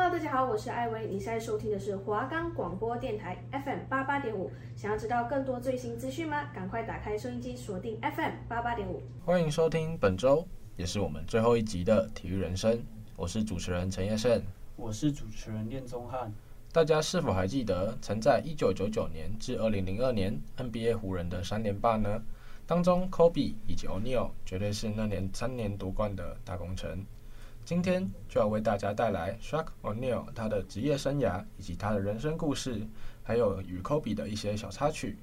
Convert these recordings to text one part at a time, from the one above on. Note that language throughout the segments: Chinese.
Hello，大家好，我是艾薇，你现在收听的是华冈广播电台 FM 八八点五。想要知道更多最新资讯吗？赶快打开收音机，锁定 FM 八八点五。欢迎收听本周也是我们最后一集的体育人生，我是主持人陈业胜，我是主持人练宗翰。大家是否还记得曾在一九九九年至二零零二年 NBA 湖人的三连霸呢？当中，Kobe 以及 O'Neal 绝对是那年三年夺冠的大功臣。今天就要为大家带来 Shaq O'Neal 他的职业生涯以及他的人生故事，还有与 Kobe 的一些小插曲，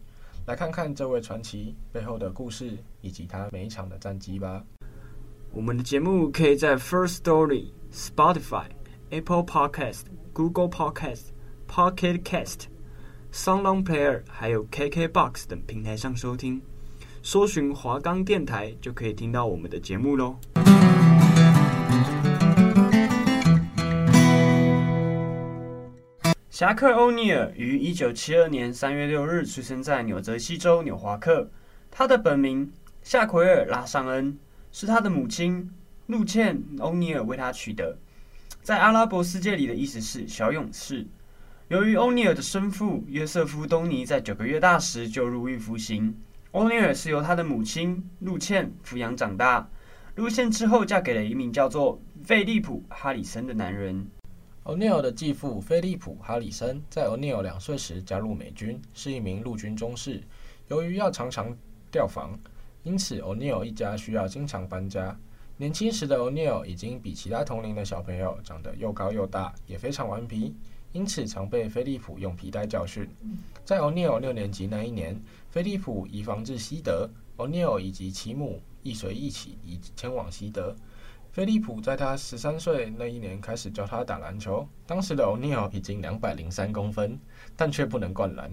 来看看这位传奇背后的故事以及他每一场的战绩吧。我们的节目可以在 First Story、Spotify、Apple Podcast、Google Podcast、Pocket Cast、SoundOn Player 还有 KKBox 等平台上收听，搜寻华冈电台就可以听到我们的节目喽。侠客欧尼尔于一九七二年三月六日出生在纽泽西州纽华克。他的本名夏奎尔·拉尚恩是他的母亲露茜·欧尼尔为他取的，在阿拉伯世界里的意思是小勇士。由于欧尼尔的生父约瑟夫·东尼在九个月大时就入狱服刑，欧尼尔是由他的母亲露茜抚养长大。露茜之后嫁给了一名叫做费利普·哈里森的男人。O'Neal 的继父菲利普·哈里森在 O'Neal 两岁时加入美军，是一名陆军中士。由于要常常调防，因此 O'Neal 一家需要经常搬家。年轻时的 O'Neal 已经比其他同龄的小朋友长得又高又大，也非常顽皮，因此常被菲利普用皮带教训。在 O'Neal 六年级那一年，菲利普移防至西德，O'Neal 以及其母亦随一起移前往西德。菲利普在他十三岁那一年开始教他打篮球。当时的欧尼尔已经两百零三公分，但却不能灌篮。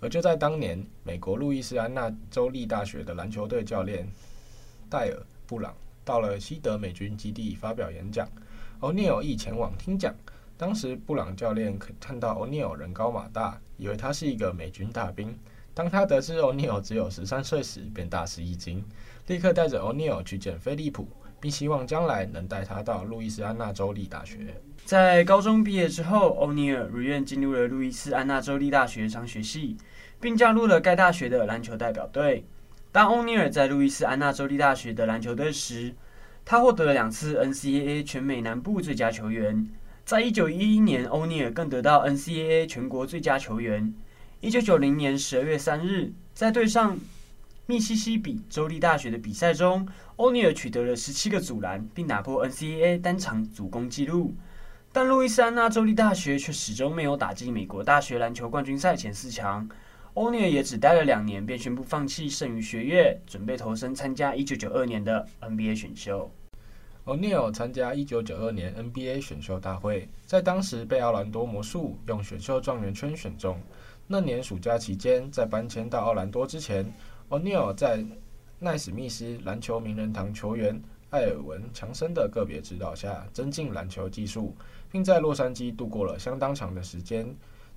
而就在当年，美国路易斯安那州立大学的篮球队教练戴尔·布朗到了西德美军基地发表演讲，欧尼尔亦前往听讲。当时布朗教练看到欧尼尔人高马大，以为他是一个美军大兵。当他得知欧尼尔只有十三岁时，便大吃一惊，立刻带着欧尼尔去见菲利普。并希望将来能带他到路易斯安那州立大学。在高中毕业之后，欧尼尔如愿进入了路易斯安那州立大学商学系，并加入了该大学的篮球代表队。当欧尼尔在路易斯安那州立大学的篮球队时，他获得了两次 NCAA 全美南部最佳球员。在一九一一年，欧尼尔更得到 NCAA 全国最佳球员。一九九零年十二月三日，在对上密西西比州立大学的比赛中，欧尼尔取得了十七个阻拦，并打破 NCAA 单场阻攻纪录。但路易斯安那州立大学却始终没有打进美国大学篮球冠军赛前四强。欧尼尔也只待了两年，便宣布放弃剩余学业，准备投身参加一九九二年的 NBA 选秀。欧尼尔参加一九九二年 NBA 选秀大会，在当时被奥兰多魔术用选秀状元圈选中。那年暑假期间，在搬迁到奥兰多之前奥尼尔在奈史密斯篮球名人堂球员艾尔文·强森的个别指导下，增进篮球技术，并在洛杉矶度过了相当长的时间。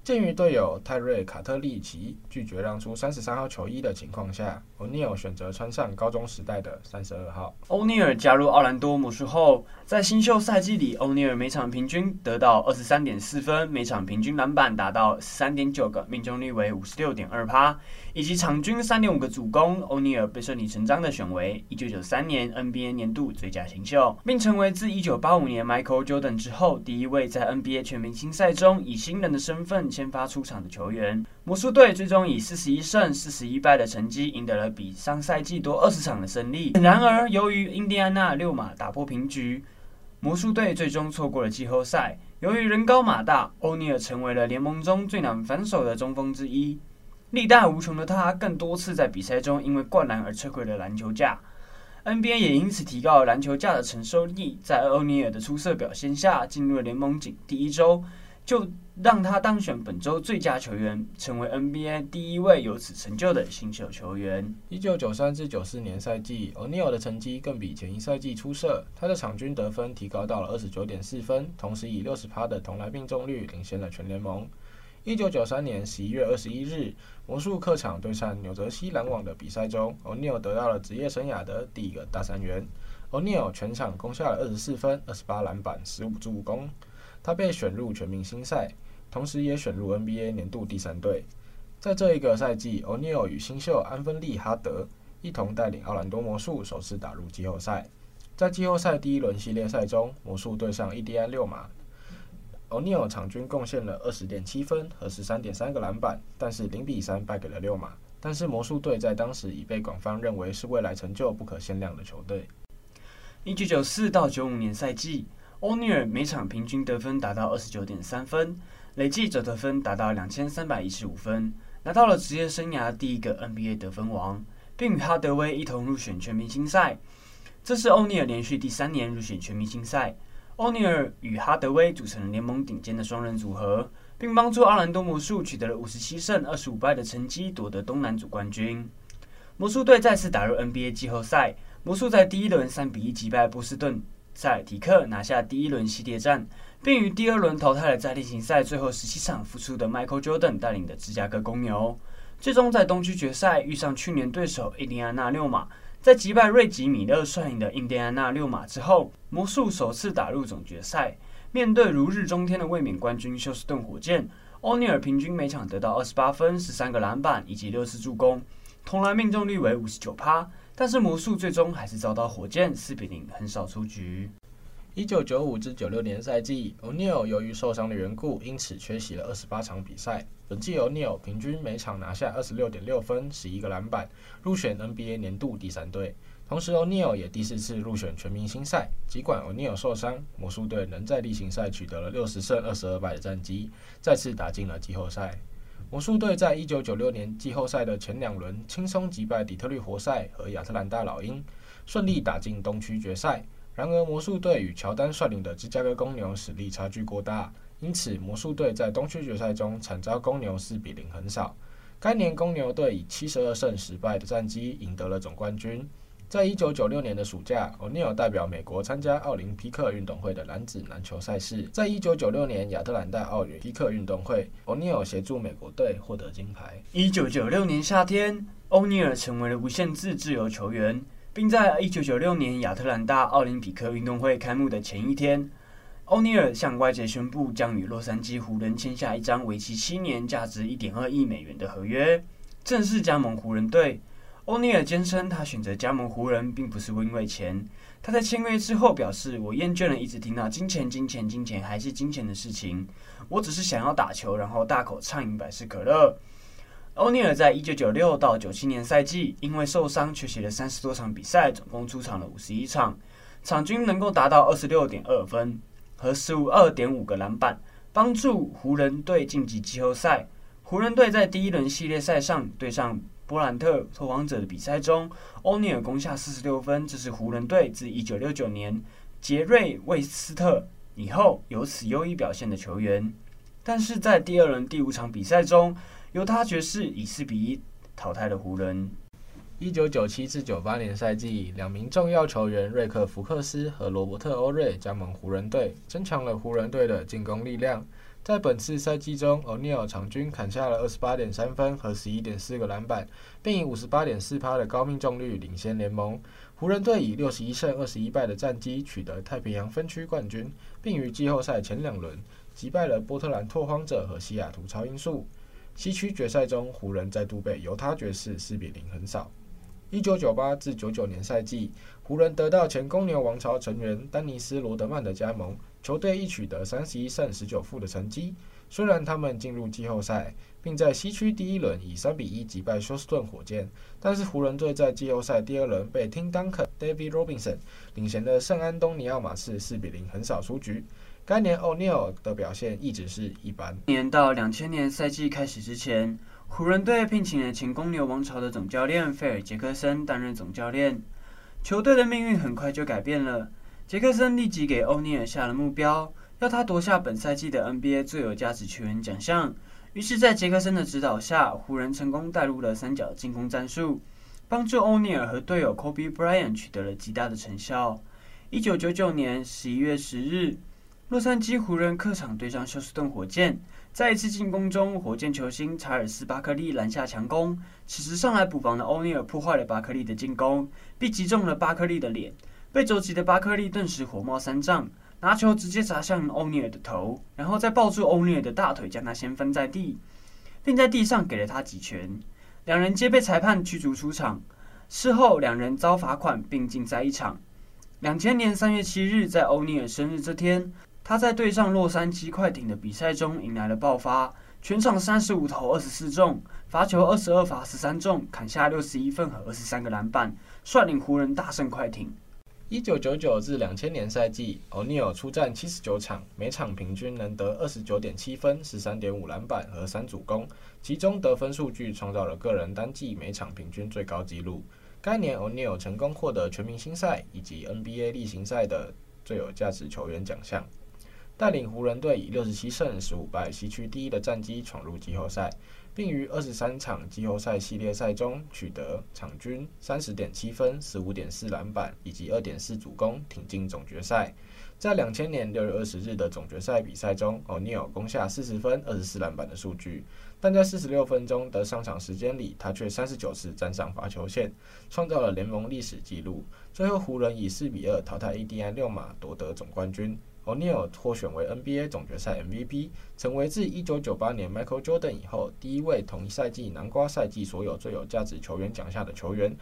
鉴于队友泰瑞·卡特利奇拒绝让出三十三号球衣的情况下，O'Neal 选择穿上高中时代的三十二号。欧尼尔加入奥兰多魔术后，在新秀赛季里，欧尼尔每场平均得到二十三点四分，每场平均篮板达到十三点九个，命中率为五十六点二趴，以及场均三点五个助攻。欧尼尔被顺理成章的选为一九九三年 NBA 年度最佳新秀，并成为自一九八五年 Michael Jordan 之后第一位在 NBA 全明星赛中以新人的身份。先发出场的球员，魔术队最终以四十一胜四十一败的成绩赢得了比上赛季多二十场的胜利。然而，由于印第安纳六马打破平局，魔术队最终错过了季后赛。由于人高马大，欧尼尔成为了联盟中最难防守的中锋之一。力大无穷的他，更多次在比赛中因为灌篮而摧毁了篮球架。NBA 也因此提高了篮球架的承受力。在欧尼尔的出色表现下，进入了联盟仅第一周。就让他当选本周最佳球员，成为 NBA 第一位有此成就的新秀球员。一九九三至九四年赛季，O'Neal 的成绩更比前一赛季出色，他的场均得分提高到了二十九点四分，同时以六十趴的投篮命中率领先了全联盟。一九九三年十一月二十一日，魔术客场对上纽泽西篮网的比赛中，O'Neal 得到了职业生涯的第一个大三元。O'Neal 全场攻下了二十四分、二十八篮板、十五助攻。他被选入全明星赛，同时也选入 NBA 年度第三队。在这一个赛季，O'Neal 与新秀安芬利·哈德一同带领奥兰多魔术首次打入季后赛。在季后赛第一轮系列赛中，魔术对上印第安六马，O'Neal 场均贡献了二十点七分和十三点三个篮板，但是零比三败给了六马。但是魔术队在当时已被广泛认为是未来成就不可限量的球队。一九九四到九五年赛季，O'Neal 每场平均得分达到二十九点三分，累计总得分达到两千三百一十五分，拿到了职业生涯第一个 NBA 得分王，并与哈德威一同入选全明星赛。这是 O'Neal 连续第三年入选全明星赛。O'Neal 与哈德威组成了联盟顶尖的双人组合。并帮助奥兰多魔术取得了五十七胜二十五败的成绩，夺得东南组冠军。魔术队再次打入 NBA 季后赛，魔术在第一轮三比一击败波士顿塞尔提克，拿下第一轮系列战，并于第二轮淘汰了在例行赛最后十七场复出的 Michael Jordan 带领的芝加哥公牛。最终在东区决赛遇上去年对手印第安纳六马，在击败瑞吉米勒率领的印第安纳六马之后，魔术首次打入总决赛。面对如日中天的卫冕冠军休斯顿火箭，欧尼尔平均每场得到二十八分、十三个篮板以及六次助攻，投篮命中率为五十九趴。但是魔术最终还是遭到火箭四比零横扫出局。一九九五至九六年赛季，欧尼尔由于受伤的缘故，因此缺席了二十八场比赛。本季欧尼尔平均每场拿下二十六点六分、十一个篮板，入选 NBA 年度第三队。同时，O'Neal 也第四次入选全明星赛。尽管 O'Neal 受伤，魔术队仍在例行赛取得了六十胜二十二败的战绩，再次打进了季后赛。魔术队在一九九六年季后赛的前两轮轻松击败底特律活塞和亚特兰大老鹰，顺利打进东区决赛。然而，魔术队与乔丹率领的芝加哥公牛实力差距过大，因此魔术队在东区决赛中惨遭公牛四比零横扫。该年公牛队以七十二胜十败的战绩赢得了总冠军。在一九九六年的暑假，O'Neal 代表美国参加奥林匹克运动会的男子篮球赛事。在一九九六年亚特兰大奥林匹克运动会，O'Neal 协助美国队获得金牌。一九九六年夏天，O'Neal 成为了无限制自由球员，并在一九九六年亚特兰大奥林匹克运动会开幕的前一天欧尼尔向外界宣布将与洛杉矶湖人签下一张为期七年、价值一点二亿美元的合约，正式加盟湖人队。欧尼尔坚称，他选择加盟湖人，并不是因为钱。他在签约之后表示：“我厌倦了一直听到金钱、金钱、金钱，还是金钱的事情。我只是想要打球，然后大口畅饮百事可乐。”欧尼尔在一九九六到九七年赛季因为受伤缺席了三十多场比赛，总共出场了五十一场，场均能够达到二十六点二分和十五二点五个篮板，帮助湖人队晋级季后赛。湖人队在第一轮系列赛上对上。波兰特拓荒者的比赛中，欧尼尔攻下四十六分，这是湖人队自一九六九年杰瑞魏斯特以后有此优异表现的球员。但是在第二轮第五场比赛中，犹他爵士以四比一淘汰了湖人。一九九七至九八年赛季，两名重要球员瑞克福克斯和罗伯特欧瑞加盟湖人队，增强了湖人队的进攻力量。在本次赛季中，O'Neal 场均砍下了二十八点三分和十一点四个篮板，并以五十八点四趴的高命中率领先联盟。湖人队以六十一胜二十一败的战绩取得太平洋分区冠军，并于季后赛前两轮击败了波特兰拓荒者和西雅图超音速。西区决赛中，湖人再度被犹他爵士四比零横扫。一九九八至九九年赛季，湖人得到前公牛王朝成员丹尼斯·罗德曼的加盟。球队亦取得三十一胜十九负的成绩。虽然他们进入季后赛，并在西区第一轮以三比一击败休斯顿火箭，但是湖人队在季后赛第二轮被 Tim Duncan、David Robinson 领衔的圣安东尼奥马刺四比零横扫出局。该年 O'Neal 的表现一直是一般。年到两千年赛季开始之前，湖人队聘请了前公牛王朝的总教练费尔杰克森担任总教练，球队的命运很快就改变了。杰克森立即给欧尼尔下了目标，要他夺下本赛季的 NBA 最有价值球员奖项。于是，在杰克森的指导下，湖人成功带入了三角进攻战术，帮助欧尼尔和队友 Kobe Bryant 取得了极大的成效。一九九九年十一月十日，洛杉矶湖人客场对上休斯顿火箭，在一次进攻中，火箭球星查尔斯·巴克利拦下强攻，此时上来补防的欧尼尔破坏了巴克利的进攻，并击中了巴克利的脸。被肘击的巴克利顿时火冒三丈，拿球直接砸向欧尼尔的头，然后再抱住欧尼尔的大腿，将他掀翻在地，并在地上给了他几拳。两人皆被裁判驱逐出场。事后，两人遭罚款并禁赛一场。两千年三月七日，在欧尼尔生日这天，他在对上洛杉矶快艇的比赛中迎来了爆发，全场三十五投二十四中，罚球二十二罚十三中，砍下六十一分和二十三个篮板，率领湖人大胜快艇。一九九九至两千年赛季，奥尼尔出战七十九场，每场平均能得二十九点七分、十三点五篮板和三助攻，其中得分数据创造了个人单季每场平均最高纪录。该年，奥尼尔成功获得全明星赛以及 NBA 例行赛的最有价值球员奖项，带领湖人队以六十七胜十五败西区第一的战绩闯入季后赛，并于二十三场季后赛系列赛中取得场均三十点七分、十五点四篮板以及二点四助攻，挺进总决赛。在两千年六月二十日的总决赛比赛中，奥尼尔攻下四十分、二十四篮板的数据，但在四十六分钟的上场时间里，他却三十九次站上罚球线，创造了联盟历史纪录。最后，湖人以四比二淘汰印第安六马，夺得总冠军。欧尼尔获选为 NBA 总决赛 MVP，成为自一九九八年 Michael Jordan 以后第一位同一赛季南瓜赛季所有最有价值球员奖项的球员，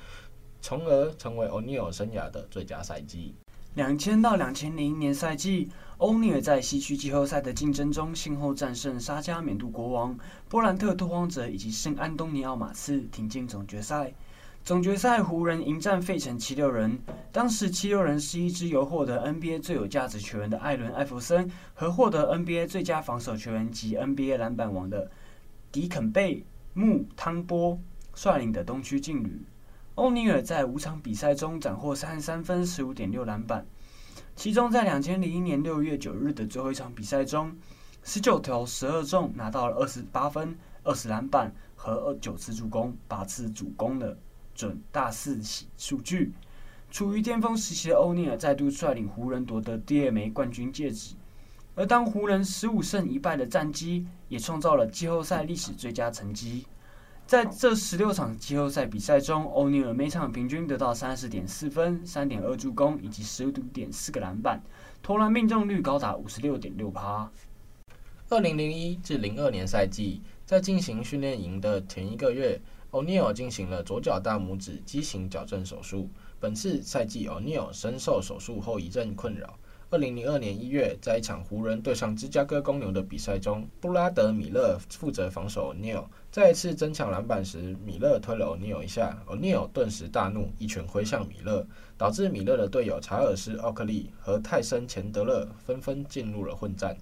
从而成为欧尼尔生涯的最佳赛季。两千到两千零一年赛季，欧尼尔在西区季后赛的竞争中，先后战胜沙加缅度国王、波兰特拓荒者以及圣安东尼奥马刺，挺进总决赛。总决赛，湖人迎战费城七六人。当时，七六人是一支由获得 NBA 最有价值球员的艾伦·艾弗森和获得 NBA 最佳防守球员及 NBA 篮板王的迪肯贝·穆汤波率领的东区劲旅。欧尼尔在五场比赛中斩获三十三分、十五点六篮板，其中在两千零一年六月九日的最后一场比赛中，十九投十二中，拿到了二十八分、二十篮板和二九次助攻、八次主攻的准大四喜数据。处于巅峰时期的欧尼尔再度率领湖人夺得第二枚冠军戒指，而当湖人十五胜一败的战绩，也创造了季后赛历史最佳成绩。在这十六场季后赛比赛中，欧尼尔每场平均得到三十点四分、三点二助攻以及十五点四个篮板，投篮命中率高达五十六点六趴。二零零一至零二年赛季，在进行训练营的前一个月，欧尼尔进行了左脚大拇指畸形矫正手术。本次赛季，欧尼尔深受手术后遗症困扰。二零零二年一月，在一场湖人对上芝加哥公牛的比赛中，布拉德·米勒负责防守欧尼尔。再一次争抢篮板时，米勒推了欧尼尔一下，欧尼尔顿时大怒，一拳挥向米勒，导致米勒的队友查尔斯·奥克利和泰森·钱德勒纷纷进入了混战。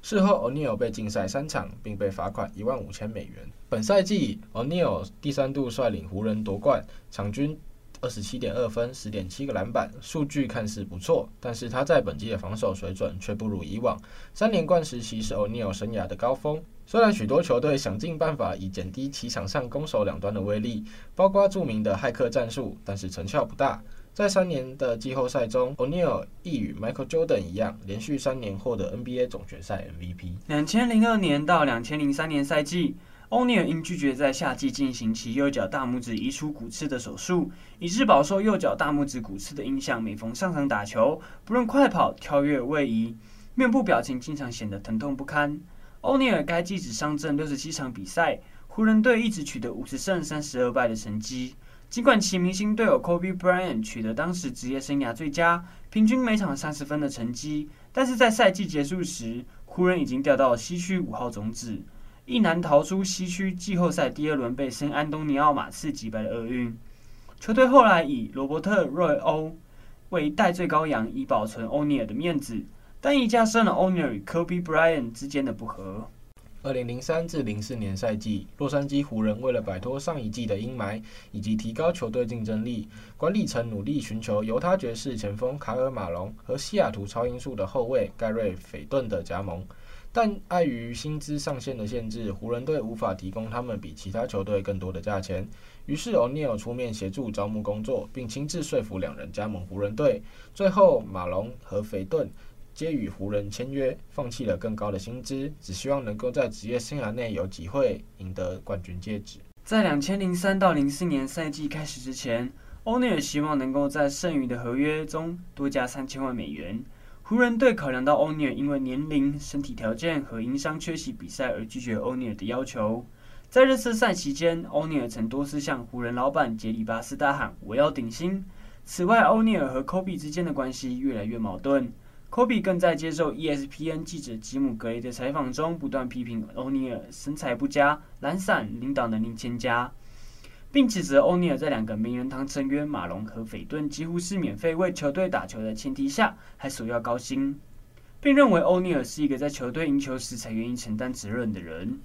事后，欧尼尔被禁赛三场，并被罚款一万五千美元。本赛季，欧尼尔第三度率领湖人夺冠，场均。二十七点二分，十点七个篮板，数据看似不错，但是他在本季的防守水准却不如以往。三连冠时期是欧尼尔生涯的高峰。虽然许多球队想尽办法以减低其场上攻守两端的威力，包括著名的骇客战术，但是成效不大。在三年的季后赛中，欧尼尔亦与 Michael Jordan 一样，连续三年获得 NBA 总决赛 MVP。两千零二年到两千零三年赛季。欧尼尔因拒绝在夏季进行其右脚大拇指移除骨刺的手术，以致饱受右脚大拇指骨刺的影响。每逢上场打球，不论快跑、跳跃、位移，面部表情经常显得疼痛不堪。欧尼尔该季只上阵六十七场比赛，湖人队一直取得五十胜三十二败的成绩。尽管其明星队友 Kobe Bryant 取得当时职业生涯最佳，平均每场三十分的成绩，但是在赛季结束时，湖人已经掉到了西区五号种子。一难逃出西区季后赛第二轮，被圣安东尼奥马刺击败的厄运。球队后来以罗伯特·瑞欧为代罪羔羊，以保存欧尼尔的面子，但亦加深了欧尼尔与科比·布莱恩之间的不和。二零零三至零四年赛季，洛杉矶湖人为了摆脱上一季的阴霾，以及提高球队竞争力，管理层努力寻求犹他爵士前锋卡尔·马龙和西雅图超音速的后卫盖瑞·斐顿的加盟。但碍于薪资上限的限制，湖人队无法提供他们比其他球队更多的价钱。于是欧尼尔出面协助招募工作，并亲自说服两人加盟湖人队。最后，马龙和肥顿皆与湖人签约，放弃了更高的薪资，只希望能够在职业生涯内有机会赢得冠军戒指。在两千零三到零四年赛季开始之前，欧尼尔希望能够在剩余的合约中多加三千万美元。湖人队考量到欧尼尔因为年龄、身体条件和因伤缺席比赛而拒绝欧尼尔的要求。在热身赛期间，欧尼尔曾多次向湖人老板杰里巴斯大喊“我要顶薪”。此外，欧尼尔和科比之间的关系越来越矛盾。科比更在接受 ESPN 记者吉姆·格雷的采访中，不断批评欧尼尔身材不佳、懒散、领导能力欠佳，并指责欧尼尔在两个名人堂成员马龙和斐顿几乎是免费为球队打球的前提下，还索要高薪，并认为欧尼尔是一个在球队赢球时才愿意承担责任的人。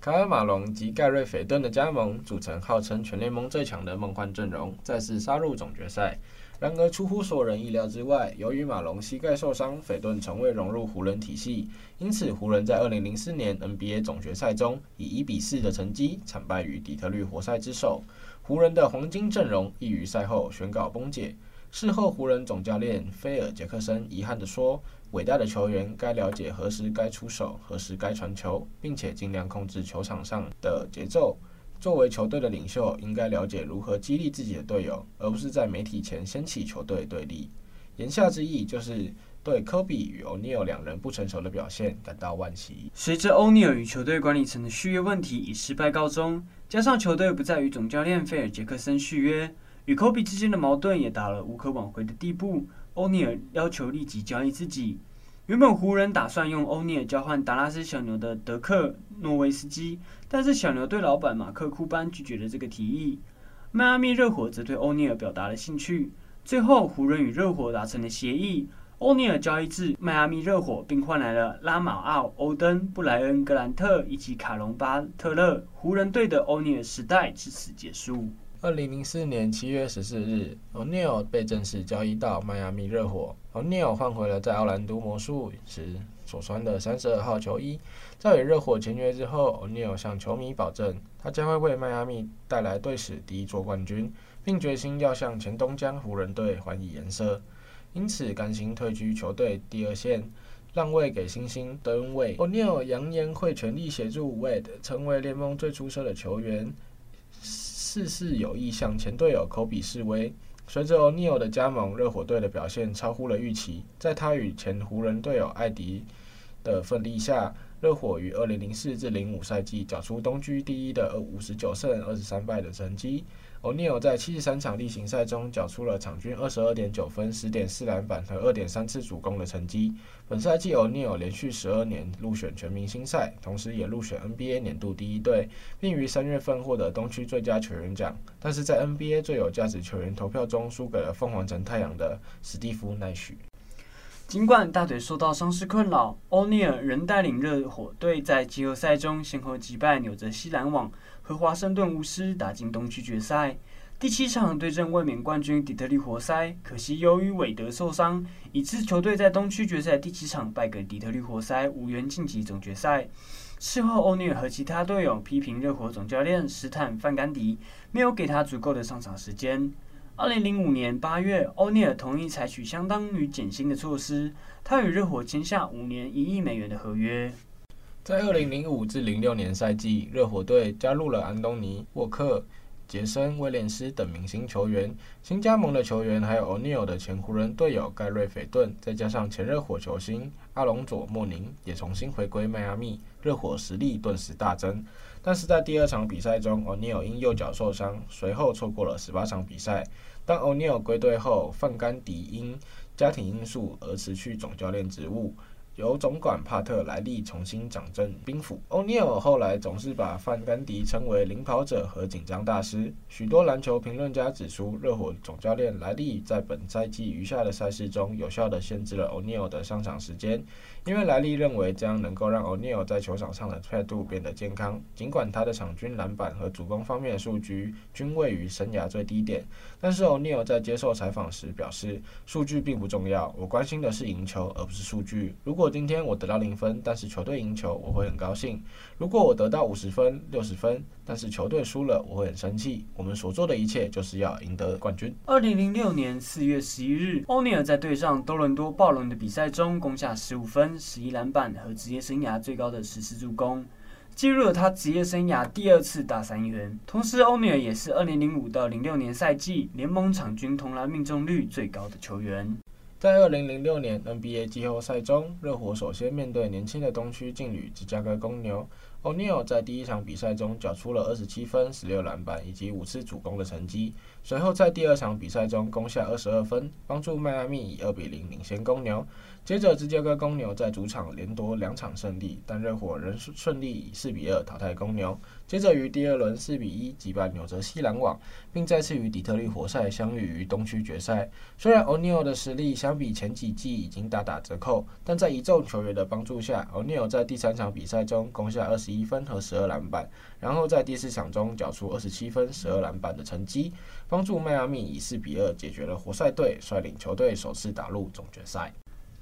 卡尔马龙及盖瑞斐顿的加盟，组成号称全联盟最强的梦幻阵容，再次杀入总决赛。然而，出乎所有人意料之外，由于马龙膝盖受伤，斐顿从未融入湖人体系，因此湖人，在2004年 NBA 总决赛中以1比4的成绩惨败于底特律活塞之手。湖人的黄金阵容亦于赛后宣告崩解。事后，湖人总教练菲尔杰克森遗憾地说：“伟大的球员该了解何时该出手，何时该传球，并且尽量控制球场上的节奏。”作为球队的领袖，应该了解如何激励自己的队友，而不是在媒体前掀起球队对立。言下之意就是对科比与欧尼尔两人不成熟的表现感到惋惜。随着欧尼尔与球队管理层的续约问题以失败告终，加上球队不再与总教练菲尔杰克森续约，与科比之间的矛盾也达了无可挽回的地步。欧尼尔要求立即交易自己。原本湖人打算用欧尼尔交换达拉斯小牛的德克诺维斯基，但是小牛队老板马克库班拒绝了这个提议。迈阿密热火则对欧尼尔表达了兴趣。最后，湖人与热火达成了协议，欧尼尔交易至迈阿密热火，并换来了拉马奥、欧登、布莱恩·格兰特以及卡隆·巴特勒。湖人队的欧尼尔时代至此结束。二零零四年七月十四日，欧尼尔被正式交易到迈阿密热火。欧尼尔换回了在奥兰多魔术时所穿的三十二号球衣。在与热火签约之后，欧尼尔向球迷保证，他将会为迈阿密带来队史第一座冠军，并决心要向前东家湖人队还以颜色。因此，甘心退居球队第二线，让位给新星德恩·韦德。欧尼尔扬言会全力协助韦德成为联盟最出色的球员。事事有意向前队友科比示威。随着欧尼尔的加盟，热火队的表现超乎了预期。在他与前湖人队友艾迪的奋力下，热火于2004至05赛季缴出东区第一的59胜23败的成绩。欧尼尔在七十三场例行赛中缴出了场均二十二点九分、十点四篮板和二点三次助攻的成绩。本赛季，欧尼尔连续十二年入选全明星赛，同时也入选 NBA 年度第一队，并于三月份获得东区最佳球员奖。但是在 NBA 最有价值球员投票中，输给了凤凰城太阳的史蒂夫·奈许。尽管大腿受到伤势困扰，欧尼尔仍带领热火队在季后赛中先后击败纽泽西篮网和华盛顿巫师，打进东区决赛。第七场对阵卫冕冠军底特律活塞，可惜由于韦德受伤，以致球队在东区决赛第七场败给底特律活塞，无缘晋级总决赛。事后，欧尼尔和其他队友批评热火总教练史坦·范甘迪没有给他足够的上场时间。二零零五年八月，欧尼尔同意采取相当于减薪的措施，他与热火签下五年一亿美元的合约。在二零零五至零六年赛季，热火队加入了安东尼·沃克、杰森·威廉斯等明星球员。新加盟的球员还有欧尼尔的前湖人队友盖瑞·斐顿，再加上前热火球星阿隆佐·莫宁也重新回归迈阿密，热火实力顿时大增。但是在第二场比赛中，欧尼尔因右脚受伤，随后错过了十八场比赛。当欧尼尔归队后，范甘迪因家庭因素而辞去总教练职务。由总管帕特莱利重新掌政兵符。欧尼尔后来总是把范甘迪称为领跑者和紧张大师。许多篮球评论家指出，热火总教练莱利在本赛季余下的赛事中有效地限制了欧尼尔的上场时间，因为莱利认为这样能够让欧尼尔在球场上的态度变得健康。尽管他的场均篮板和助攻方面的数据均位于生涯最低点，但是欧尼尔在接受采访时表示，数据并不重要，我关心的是赢球，而不是数据。如果果今天我得到零分，但是球队赢球，我会很高兴。如果我得到五十分、六十分，但是球队输了，我会很生气。我们所做的一切就是要赢得冠军。二零零六年四月十一日，欧尼尔在对上多伦多暴龙的比赛中攻下十五分、十一篮板和职业生涯最高的十四助攻，记录了他职业生涯第二次大三元。同时，欧尼尔也是二零零五到零六年赛季联盟场均投篮命中率最高的球员。在二零零六年 NBA 季后赛中，热火首先面对年轻的东区劲旅芝加哥公牛。O'Neal 在第一场比赛中缴出了二十七分、十六篮板以及五次助攻的成绩。随后在第二场比赛中攻下二十二分，帮助迈阿密以二比零领先公牛。接着，芝加哥公牛在主场连夺两场胜利，但热火仍顺利以四比二淘汰公牛。接着于第二轮四比一击败纽泽西篮网，并再次与底特律活塞相遇于东区决赛。虽然 O'Neal 的实力相比前几季已经大打折扣，但在一众球员的帮助下，O'Neal 在第三场比赛中攻下二十一分和十二篮板，然后在第四场中缴出二十七分、十二篮板的成绩，帮助迈阿密以四比二解决了活塞队，率领球队首次打入总决赛。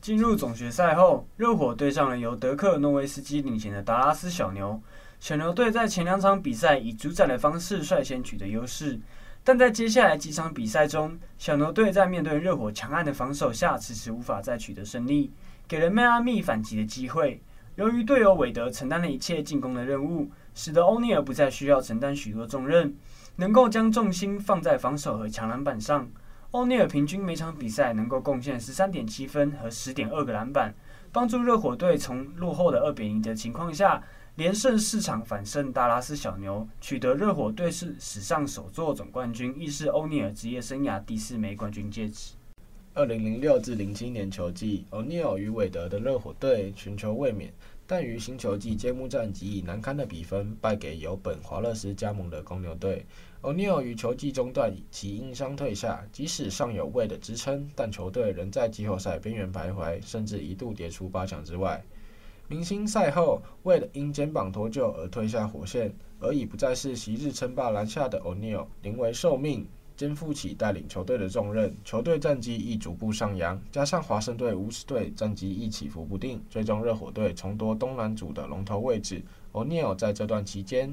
进入总决赛后，热火对上了由德克诺维斯基领衔的达拉斯小牛。小牛队在前两场比赛以主宰的方式率先取得优势，但在接下来几场比赛中，小牛队在面对热火强悍的防守下，迟迟无法再取得胜利，给了迈阿密反击的机会。由于队友韦德承担了一切进攻的任务，使得欧尼尔不再需要承担许多重任，能够将重心放在防守和抢篮板上。欧尼尔平均每场比赛能够贡献十三点七分和十点二个篮板，帮助热火队从落后的二比零的情况下，连胜四场反胜达拉斯小牛，取得热火队是史上首座总冠军，亦是欧尼尔职业生涯第四枚冠军戒指。二零零六至零七年球季，欧尼尔与韦德的热火队寻求卫冕，但于新球季揭幕战即以难堪的比分败给由本华勒斯加盟的公牛队。O'Neal 于球季中段其因伤退下，即使尚有 Wade 的支撑，但球队仍在季后赛边缘徘徊，甚至一度跌出八强之外。明星赛后，Wade 因肩膀脱臼而退下火线，而已不再是昔日称霸篮下的 O'Neal，临危受命，肩负起带领球队的重任。球队战绩亦逐步上扬，加上华盛顿巫师队战绩亦起伏不定，最终热火队重夺东南组的龙头位置。O'Neal 在这段期间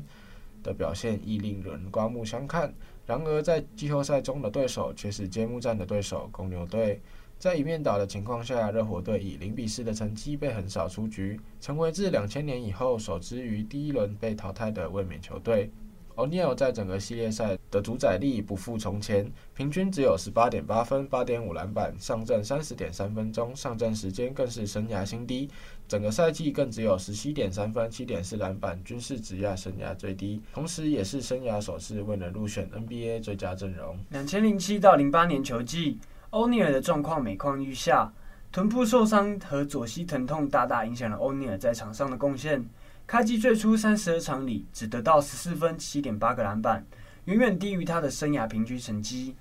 的表现亦令人刮目相看。然而，在季后赛中的对手却是揭幕战的对手公牛队。在一面倒的情况下，热火队以零比四的成绩被横扫出局，成为自两千年以后首支于第一轮被淘汰的卫冕球队。O'Neal 在整个系列赛的主宰力不复从前，平均只有十八点八分、八点五篮板，上阵三十点三分钟，上阵时间更是生涯新低。整个赛季更只有十七点三分、七点四篮板，均是职业生涯最低，同时也是生涯首次未能入选 NBA 最佳阵容。两千零七到零八年球季，欧尼尔的状况每况愈下，臀部受伤和左膝疼痛大大影响了欧尼尔在场上的贡献。开季最初三十二场里，只得到十四分、七点八个篮板，远远低于他的生涯平均成绩。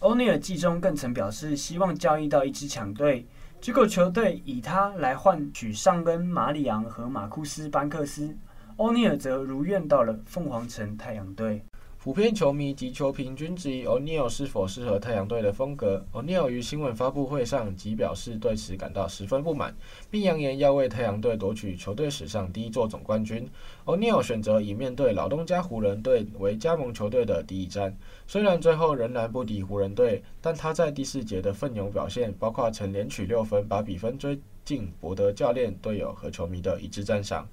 欧尼尔季中更曾表示希望交易到一支强队，结果球队以他来换取上恩、马里昂和马库斯·班克斯，欧尼尔则如愿到了凤凰城太阳队。普遍球迷及球评均质疑 O'Neal 是否适合太阳队的风格。O'Neal 于新闻发布会上即表示对此感到十分不满，并扬言要为太阳队夺取球队史上第一座总冠军。O'Neal 选择以面对老东家湖人队为加盟球队的第一战，虽然最后仍然不敌湖人队，但他在第四节的奋勇表现，包括曾连取六分把比分追进，博得教练、队友和球迷的一致赞赏。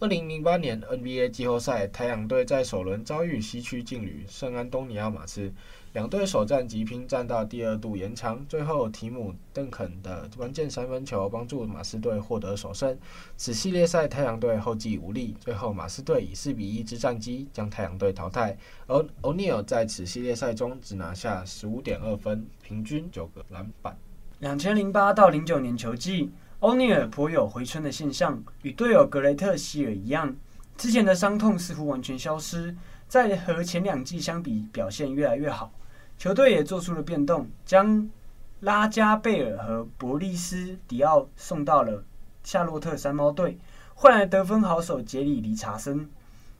二零零八年 NBA 季后赛，太阳队在首轮遭遇西区劲旅圣安东尼奥马刺，两队首战即拼战到第二度延长，最后提姆邓肯的关键三分球帮助马刺队获得首胜。此系列赛太阳队后继无力，最后马刺队以四比一之战绩将太阳队淘汰。而 O'Neal 在此系列赛中只拿下十五点二分，平均九个篮板。两千零八到零九年球季。欧尼尔颇有回春的现象，与队友格雷特希尔一样，之前的伤痛似乎完全消失，在和前两季相比，表现越来越好。球队也做出了变动，将拉加贝尔和博利斯迪奥送到了夏洛特山猫队，换来得分好手杰里理查森。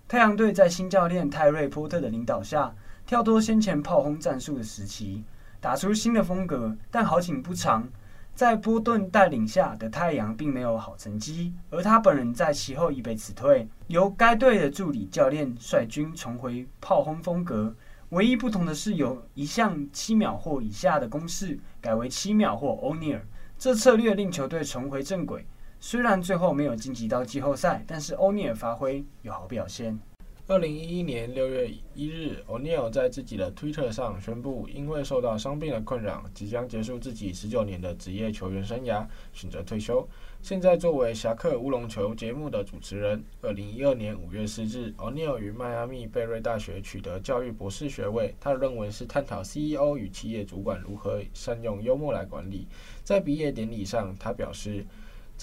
太阳队在新教练泰瑞波特的领导下，跳脱先前炮轰战术的时期，打出新的风格，但好景不长。在波顿带领下的太阳并没有好成绩，而他本人在其后已被辞退，由该队的助理教练率军重回炮轰风格。唯一不同的是，由一项七秒或以下的攻势改为七秒或欧尼尔。这策略令球队重回正轨。虽然最后没有晋级到季后赛，但是欧尼尔发挥有好表现。二零一一年六月一日，O'Neal 在自己的推特上宣布，因为受到伤病的困扰，即将结束自己十九年的职业球员生涯，选择退休。现在作为侠客乌龙球节目的主持人，二零一二年五月四日，O'Neal 于迈阿密贝瑞大学取得教育博士学位。他的论文是探讨 CEO 与企业主管如何善用幽默来管理。在毕业典礼上，他表示。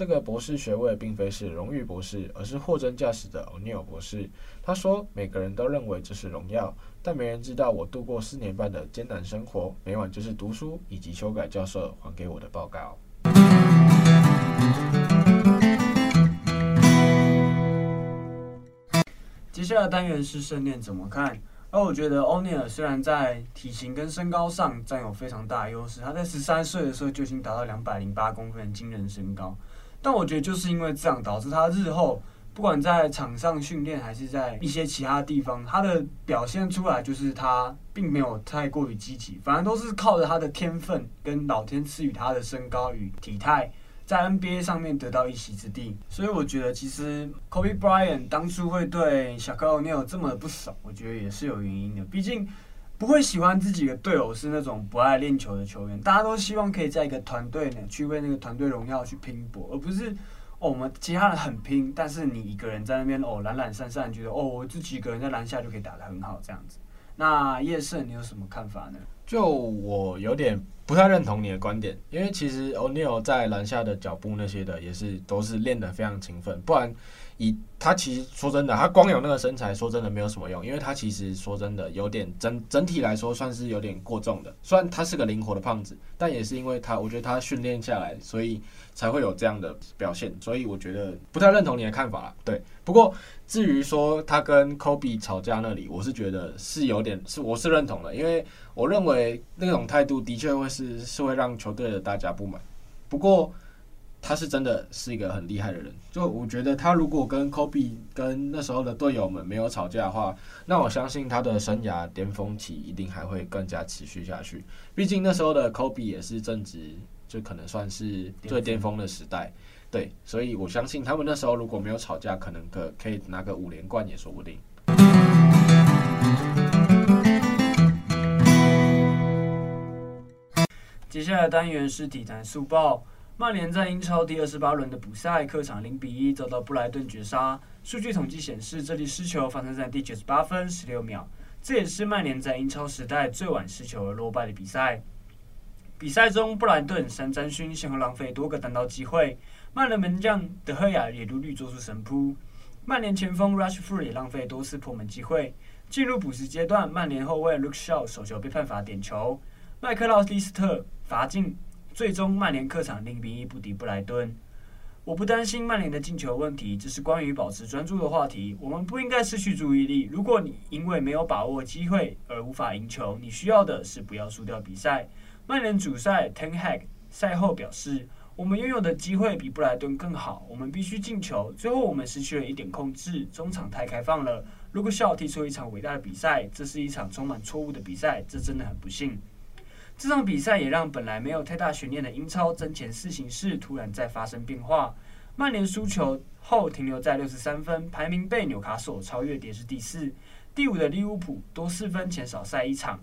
这个博士学位并非是荣誉博士，而是货真价实的 O'Neal 博士。他说：“每个人都认为这是荣耀，但没人知道我度过四年半的艰难生活，每晚就是读书以及修改教授还给我的报告。”接下来单元是圣殿怎么看？而我觉得欧尼尔虽然在体型跟身高上占有非常大优势，他在十三岁的时候就已经达到两百零八公分的惊人身高。但我觉得就是因为这样，导致他日后不管在场上训练，还是在一些其他地方，他的表现出来就是他并没有太过于积极，反而都是靠着他的天分跟老天赐予他的身高与体态，在 NBA 上面得到一席之地。所以我觉得其实 Kobe Bryant 当初会对小克奥尼尔这么的不爽，我觉得也是有原因的，毕竟。不会喜欢自己的队友是那种不爱练球的球员，大家都希望可以在一个团队呢去为那个团队荣耀去拼搏，而不是我们其他人很拼，但是你一个人在那边哦懒懒散散，觉得哦我自己一个人在篮下就可以打得很好这样子。那叶胜你有什么看法呢？就我有点不太认同你的观点，因为其实 O'Neal 在篮下的脚步那些的也是都是练得非常勤奋，不然。以他其实说真的，他光有那个身材，说真的没有什么用，因为他其实说真的有点整整体来说算是有点过重的。虽然他是个灵活的胖子，但也是因为他，我觉得他训练下来，所以才会有这样的表现。所以我觉得不太认同你的看法。对，不过至于说他跟 Kobe 吵架那里，我是觉得是有点是我是认同的，因为我认为那种态度的确会是是会让球队的大家不满。不过。他是真的是一个很厉害的人，就我觉得他如果跟 Kobe 跟那时候的队友们没有吵架的话，那我相信他的生涯巅峰期一定还会更加持续下去。毕竟那时候的 Kobe 也是正值就可能算是最巅峰的时代，对，所以我相信他们那时候如果没有吵架，可能可可以拿个五连冠也说不定。接下来单元是体坛速报。曼联在英超第二十八轮的补赛，客场零比一遭到布莱顿绝杀。数据统计显示，这粒失球发生在第九十八分十六秒，这也是曼联在英超时代最晚失球而落败的比赛。比赛中，布莱顿三笘薰先后浪费多个单刀机会，曼联门将德赫亚也屡屡做出神扑，曼联前锋 Rushford 也浪费多次破门机会。进入补时阶段，曼联后卫 Luke Shaw 手球被判罚点球，麦克劳利斯特罚进。最终，曼联客场零比一不敌布莱顿。我不担心曼联的进球问题，这是关于保持专注的话题。我们不应该失去注意力。如果你因为没有把握机会而无法赢球，你需要的是不要输掉比赛。曼联主帅 Ten Hag 赛后表示：“我们拥有的机会比布莱顿更好，我们必须进球。最后，我们失去了一点控制，中场太开放了。如果需要踢出一场伟大的比赛，这是一场充满错误的比赛，这真的很不幸。”这场比赛也让本来没有太大悬念的英超争前四形势突然在发生变化。曼联输球后停留在六十三分，排名被纽卡索超越，跌至第四。第五的利物浦多四分前少赛一场。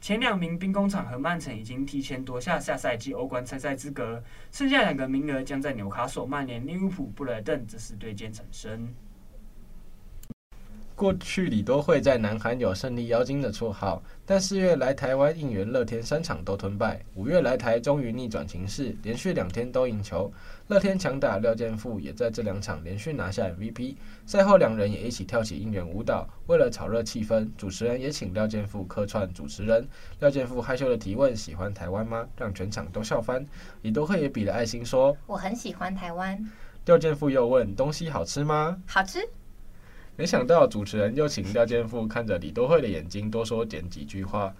前两名兵工厂和曼城已经提前夺下下赛季欧冠参赛资格，剩下两个名额将在纽卡索、曼联、利物浦、布莱顿这四队间产生。过去李多慧在南韩有胜利妖精的绰号，但四月来台湾应援乐天三场都吞败，五月来台终于逆转情势，连续两天都赢球。乐天强打廖健富也在这两场连续拿下 MVP。赛后两人也一起跳起应援舞蹈，为了炒热气氛，主持人也请廖健富客串主持人。廖健富害羞的提问：“喜欢台湾吗？”让全场都笑翻。李多慧也比了爱心说：“我很喜欢台湾。”廖健富又问：“东西好吃吗？”好吃。没想到主持人又请廖健富看着李多惠的眼睛多说点几句话，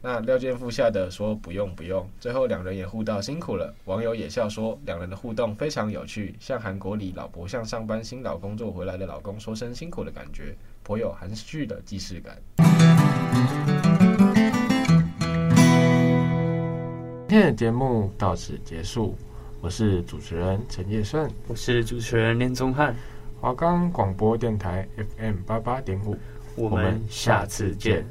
那廖健富吓得说不用不用。最后两人也互道辛苦了，网友也笑说两人的互动非常有趣，像韩国里老婆向上班新老工作回来的老公说声辛苦的感觉，颇有含蓄的既视感。今天的节目到此结束，我是主持人陈叶顺，我是主持人林宗翰。华冈广播电台 FM 八八点五，我们下次见。